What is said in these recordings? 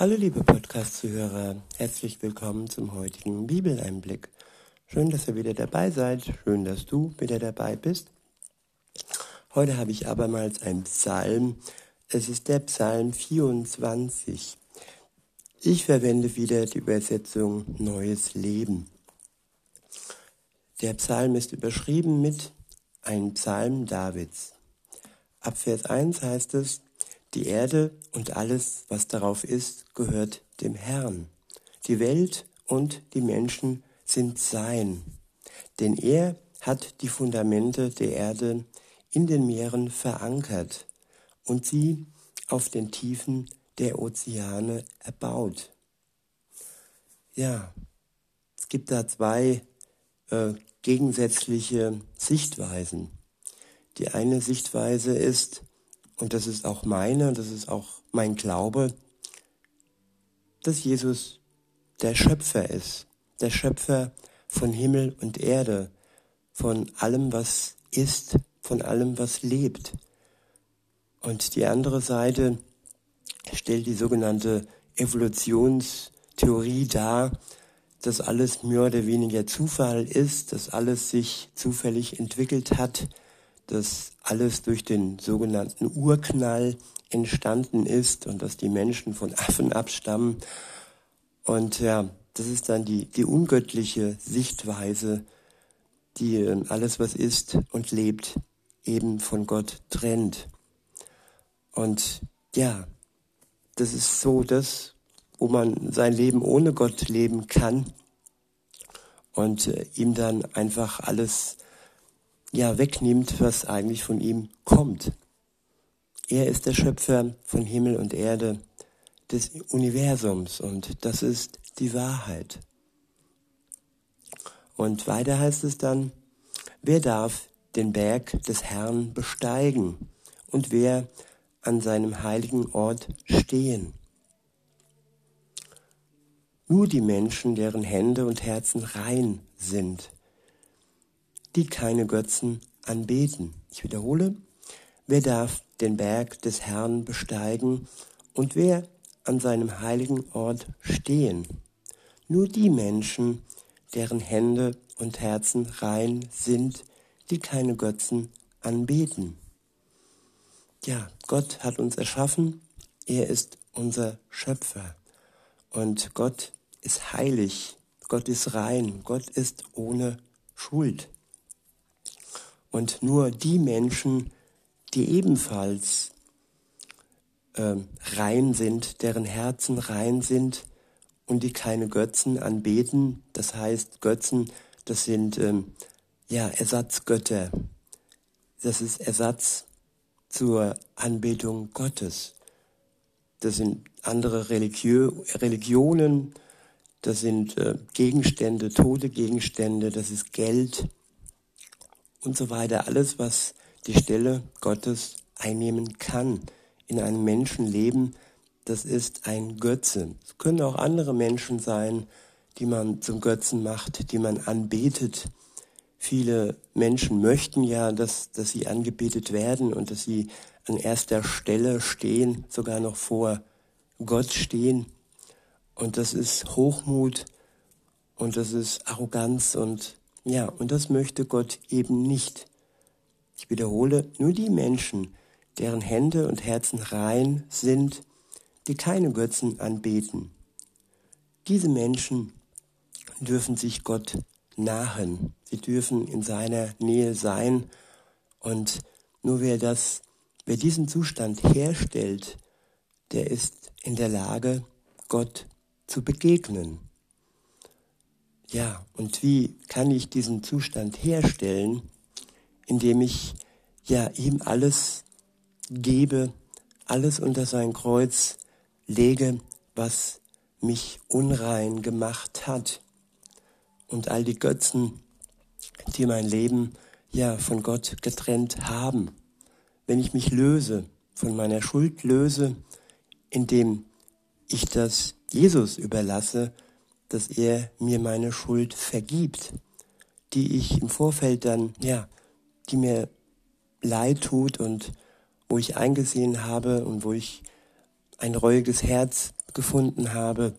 Hallo liebe Podcast-Zuhörer, herzlich willkommen zum heutigen Bibeleinblick. Schön, dass ihr wieder dabei seid, schön, dass du wieder dabei bist. Heute habe ich abermals einen Psalm. Es ist der Psalm 24. Ich verwende wieder die Übersetzung Neues Leben. Der Psalm ist überschrieben mit ein Psalm Davids. Ab Vers 1 heißt es, die Erde und alles, was darauf ist, gehört dem Herrn. Die Welt und die Menschen sind sein. Denn er hat die Fundamente der Erde in den Meeren verankert und sie auf den Tiefen der Ozeane erbaut. Ja, es gibt da zwei äh, gegensätzliche Sichtweisen. Die eine Sichtweise ist, und das ist auch meine, das ist auch mein Glaube, dass Jesus der Schöpfer ist, der Schöpfer von Himmel und Erde, von allem, was ist, von allem, was lebt. Und die andere Seite stellt die sogenannte Evolutionstheorie dar, dass alles mehr oder weniger Zufall ist, dass alles sich zufällig entwickelt hat, dass alles durch den sogenannten Urknall entstanden ist und dass die Menschen von Affen abstammen. Und ja, das ist dann die, die ungöttliche Sichtweise, die ähm, alles, was ist und lebt, eben von Gott trennt. Und ja, das ist so das, wo man sein Leben ohne Gott leben kann und äh, ihm dann einfach alles ja wegnimmt, was eigentlich von ihm kommt. Er ist der Schöpfer von Himmel und Erde, des Universums und das ist die Wahrheit. Und weiter heißt es dann, wer darf den Berg des Herrn besteigen und wer an seinem heiligen Ort stehen? Nur die Menschen, deren Hände und Herzen rein sind, die keine Götzen anbeten. Ich wiederhole, wer darf den Berg des Herrn besteigen und wer an seinem heiligen Ort stehen? Nur die Menschen, deren Hände und Herzen rein sind, die keine Götzen anbeten. Ja, Gott hat uns erschaffen, er ist unser Schöpfer und Gott ist heilig, Gott ist rein, Gott ist ohne Schuld. Und nur die Menschen, die ebenfalls äh, rein sind, deren Herzen rein sind und die keine Götzen anbeten, das heißt Götzen, das sind ähm, ja Ersatzgötter. Das ist Ersatz zur Anbetung Gottes. Das sind andere Religio Religionen, das sind äh, Gegenstände, tote Gegenstände, das ist Geld, und so weiter. Alles, was die Stelle Gottes einnehmen kann in einem Menschenleben, das ist ein Götze. Es können auch andere Menschen sein, die man zum Götzen macht, die man anbetet. Viele Menschen möchten ja, dass, dass sie angebetet werden und dass sie an erster Stelle stehen, sogar noch vor Gott stehen. Und das ist Hochmut und das ist Arroganz und ja, und das möchte Gott eben nicht. Ich wiederhole, nur die Menschen, deren Hände und Herzen rein sind, die keine Götzen anbeten. Diese Menschen dürfen sich Gott nahen. Sie dürfen in seiner Nähe sein. Und nur wer das, wer diesen Zustand herstellt, der ist in der Lage, Gott zu begegnen. Ja, und wie kann ich diesen Zustand herstellen, indem ich ja ihm alles gebe, alles unter sein Kreuz lege, was mich unrein gemacht hat und all die Götzen, die mein Leben ja von Gott getrennt haben. Wenn ich mich löse, von meiner Schuld löse, indem ich das Jesus überlasse, dass er mir meine Schuld vergibt, die ich im Vorfeld dann, ja, die mir leid tut und wo ich eingesehen habe und wo ich ein reuiges Herz gefunden habe.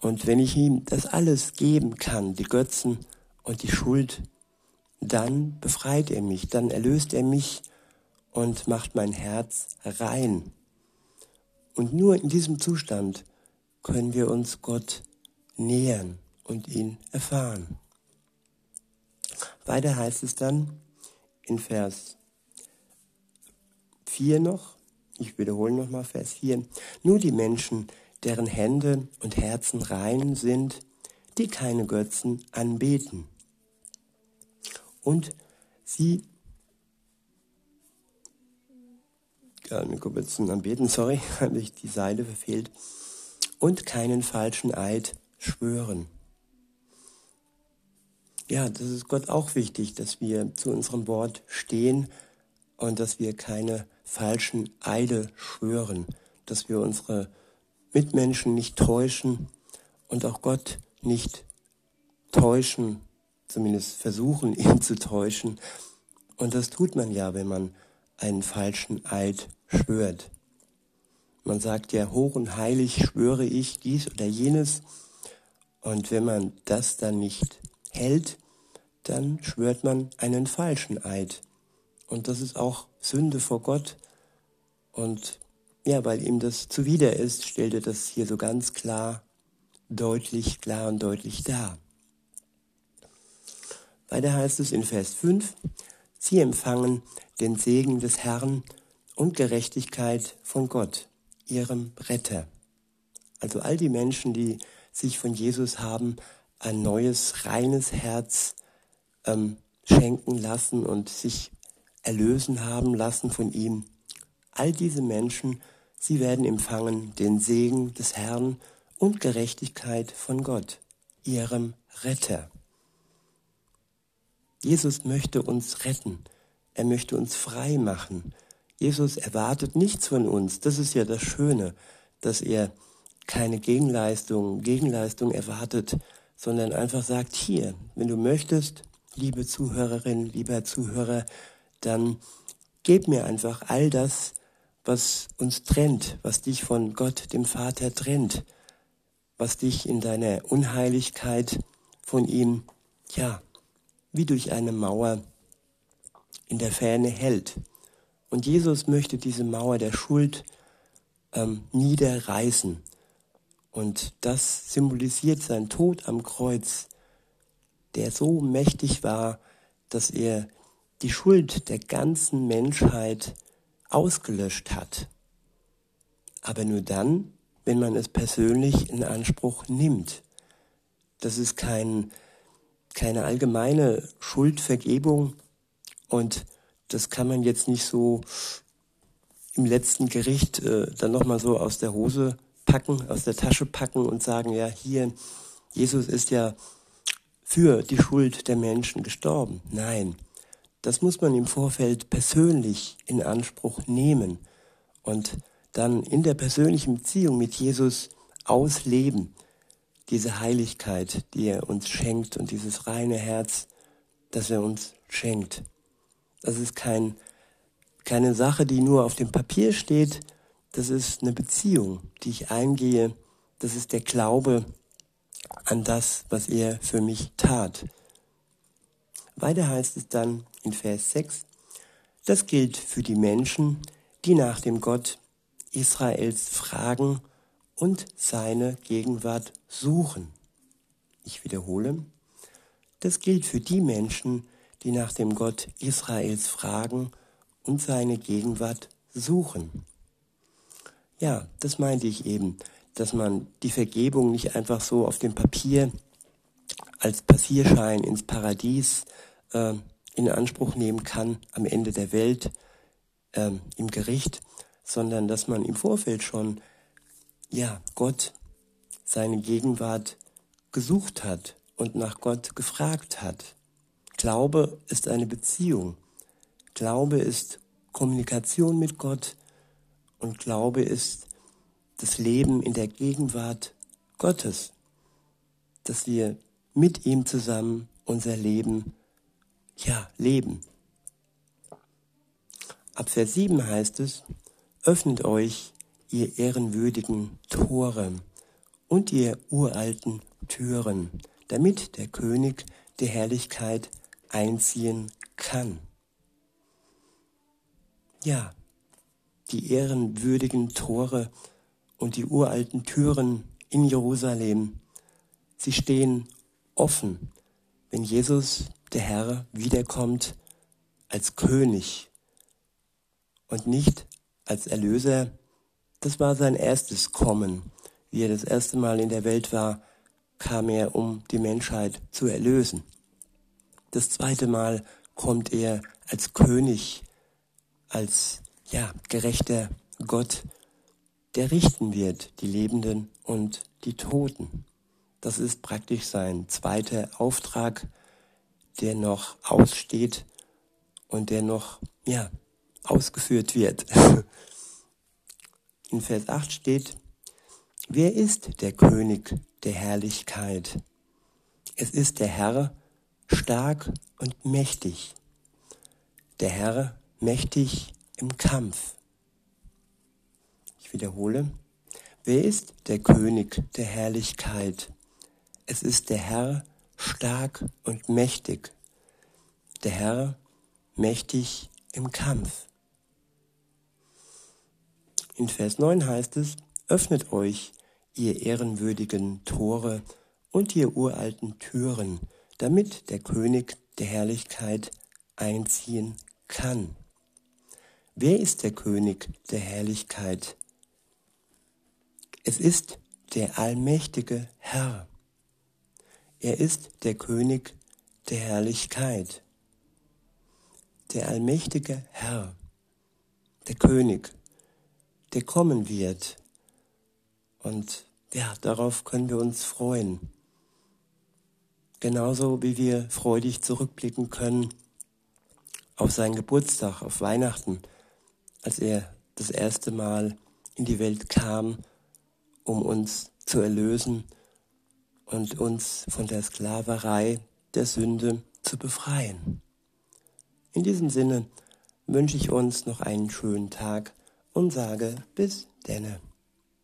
Und wenn ich ihm das alles geben kann, die Götzen und die Schuld, dann befreit er mich, dann erlöst er mich und macht mein Herz rein. Und nur in diesem Zustand können wir uns Gott nähern und ihn erfahren. Weiter heißt es dann in Vers 4 noch, ich wiederhole nochmal Vers 4, nur die Menschen, deren Hände und Herzen rein sind, die keine Götzen anbeten. Und sie keine Götzen anbeten, sorry, habe ich die Seite verfehlt, und keinen falschen Eid schwören. Ja, das ist Gott auch wichtig, dass wir zu unserem Wort stehen und dass wir keine falschen Eide schwören, dass wir unsere Mitmenschen nicht täuschen und auch Gott nicht täuschen, zumindest versuchen, ihn zu täuschen. Und das tut man ja, wenn man einen falschen Eid schwört. Man sagt ja, hoch und heilig schwöre ich dies oder jenes. Und wenn man das dann nicht hält, dann schwört man einen falschen Eid. Und das ist auch Sünde vor Gott. Und ja, weil ihm das zuwider ist, stellt er das hier so ganz klar, deutlich, klar und deutlich dar. Weiter heißt es in Vers 5, Sie empfangen den Segen des Herrn und Gerechtigkeit von Gott, ihrem Retter. Also all die Menschen, die sich von Jesus haben ein neues, reines Herz ähm, schenken lassen und sich erlösen haben lassen von ihm. All diese Menschen, sie werden empfangen den Segen des Herrn und Gerechtigkeit von Gott, ihrem Retter. Jesus möchte uns retten. Er möchte uns frei machen. Jesus erwartet nichts von uns. Das ist ja das Schöne, dass er keine Gegenleistung, Gegenleistung erwartet, sondern einfach sagt, hier, wenn du möchtest, liebe Zuhörerin, lieber Zuhörer, dann gib mir einfach all das, was uns trennt, was dich von Gott, dem Vater, trennt, was dich in deiner Unheiligkeit von ihm, ja, wie durch eine Mauer in der Ferne hält. Und Jesus möchte diese Mauer der Schuld ähm, niederreißen. Und das symbolisiert sein Tod am Kreuz, der so mächtig war, dass er die Schuld der ganzen Menschheit ausgelöscht hat. Aber nur dann, wenn man es persönlich in Anspruch nimmt. Das ist kein, keine allgemeine Schuldvergebung und das kann man jetzt nicht so im letzten Gericht äh, dann nochmal so aus der Hose packen, aus der Tasche packen und sagen, ja, hier, Jesus ist ja für die Schuld der Menschen gestorben. Nein, das muss man im Vorfeld persönlich in Anspruch nehmen und dann in der persönlichen Beziehung mit Jesus ausleben. Diese Heiligkeit, die er uns schenkt und dieses reine Herz, das er uns schenkt. Das ist kein, keine Sache, die nur auf dem Papier steht. Das ist eine Beziehung, die ich eingehe. Das ist der Glaube, an das, was er für mich tat. Weiter heißt es dann in Vers 6, das gilt für die Menschen, die nach dem Gott Israels fragen und seine Gegenwart suchen. Ich wiederhole, das gilt für die Menschen, die nach dem Gott Israels fragen und seine Gegenwart suchen. Ja, das meinte ich eben dass man die Vergebung nicht einfach so auf dem Papier als Passierschein ins Paradies äh, in Anspruch nehmen kann am Ende der Welt äh, im Gericht, sondern dass man im Vorfeld schon ja Gott seine Gegenwart gesucht hat und nach Gott gefragt hat. Glaube ist eine Beziehung. Glaube ist Kommunikation mit Gott und Glaube ist das Leben in der Gegenwart Gottes, dass wir mit ihm zusammen unser Leben, ja, leben. Ab Vers 7 heißt es, öffnet euch, ihr ehrenwürdigen Tore und ihr uralten Türen, damit der König der Herrlichkeit einziehen kann. Ja, die ehrenwürdigen Tore und die uralten Türen in Jerusalem, sie stehen offen, wenn Jesus, der Herr, wiederkommt als König und nicht als Erlöser. Das war sein erstes Kommen. Wie er das erste Mal in der Welt war, kam er, um die Menschheit zu erlösen. Das zweite Mal kommt er als König, als ja, gerechter Gott, der richten wird, die Lebenden und die Toten. Das ist praktisch sein zweiter Auftrag, der noch aussteht und der noch, ja, ausgeführt wird. In Vers 8 steht, wer ist der König der Herrlichkeit? Es ist der Herr, stark und mächtig. Der Herr, mächtig im Kampf. Ich wiederhole, wer ist der König der Herrlichkeit? Es ist der Herr, stark und mächtig. Der Herr, mächtig im Kampf. In Vers 9 heißt es, öffnet euch, ihr ehrenwürdigen Tore und ihr uralten Türen, damit der König der Herrlichkeit einziehen kann. Wer ist der König der Herrlichkeit? Es ist der allmächtige Herr. Er ist der König der Herrlichkeit. Der allmächtige Herr, der König, der kommen wird. Und ja, darauf können wir uns freuen. Genauso wie wir freudig zurückblicken können auf seinen Geburtstag, auf Weihnachten, als er das erste Mal in die Welt kam, um uns zu erlösen und uns von der Sklaverei der Sünde zu befreien. In diesem Sinne wünsche ich uns noch einen schönen Tag und sage bis denne.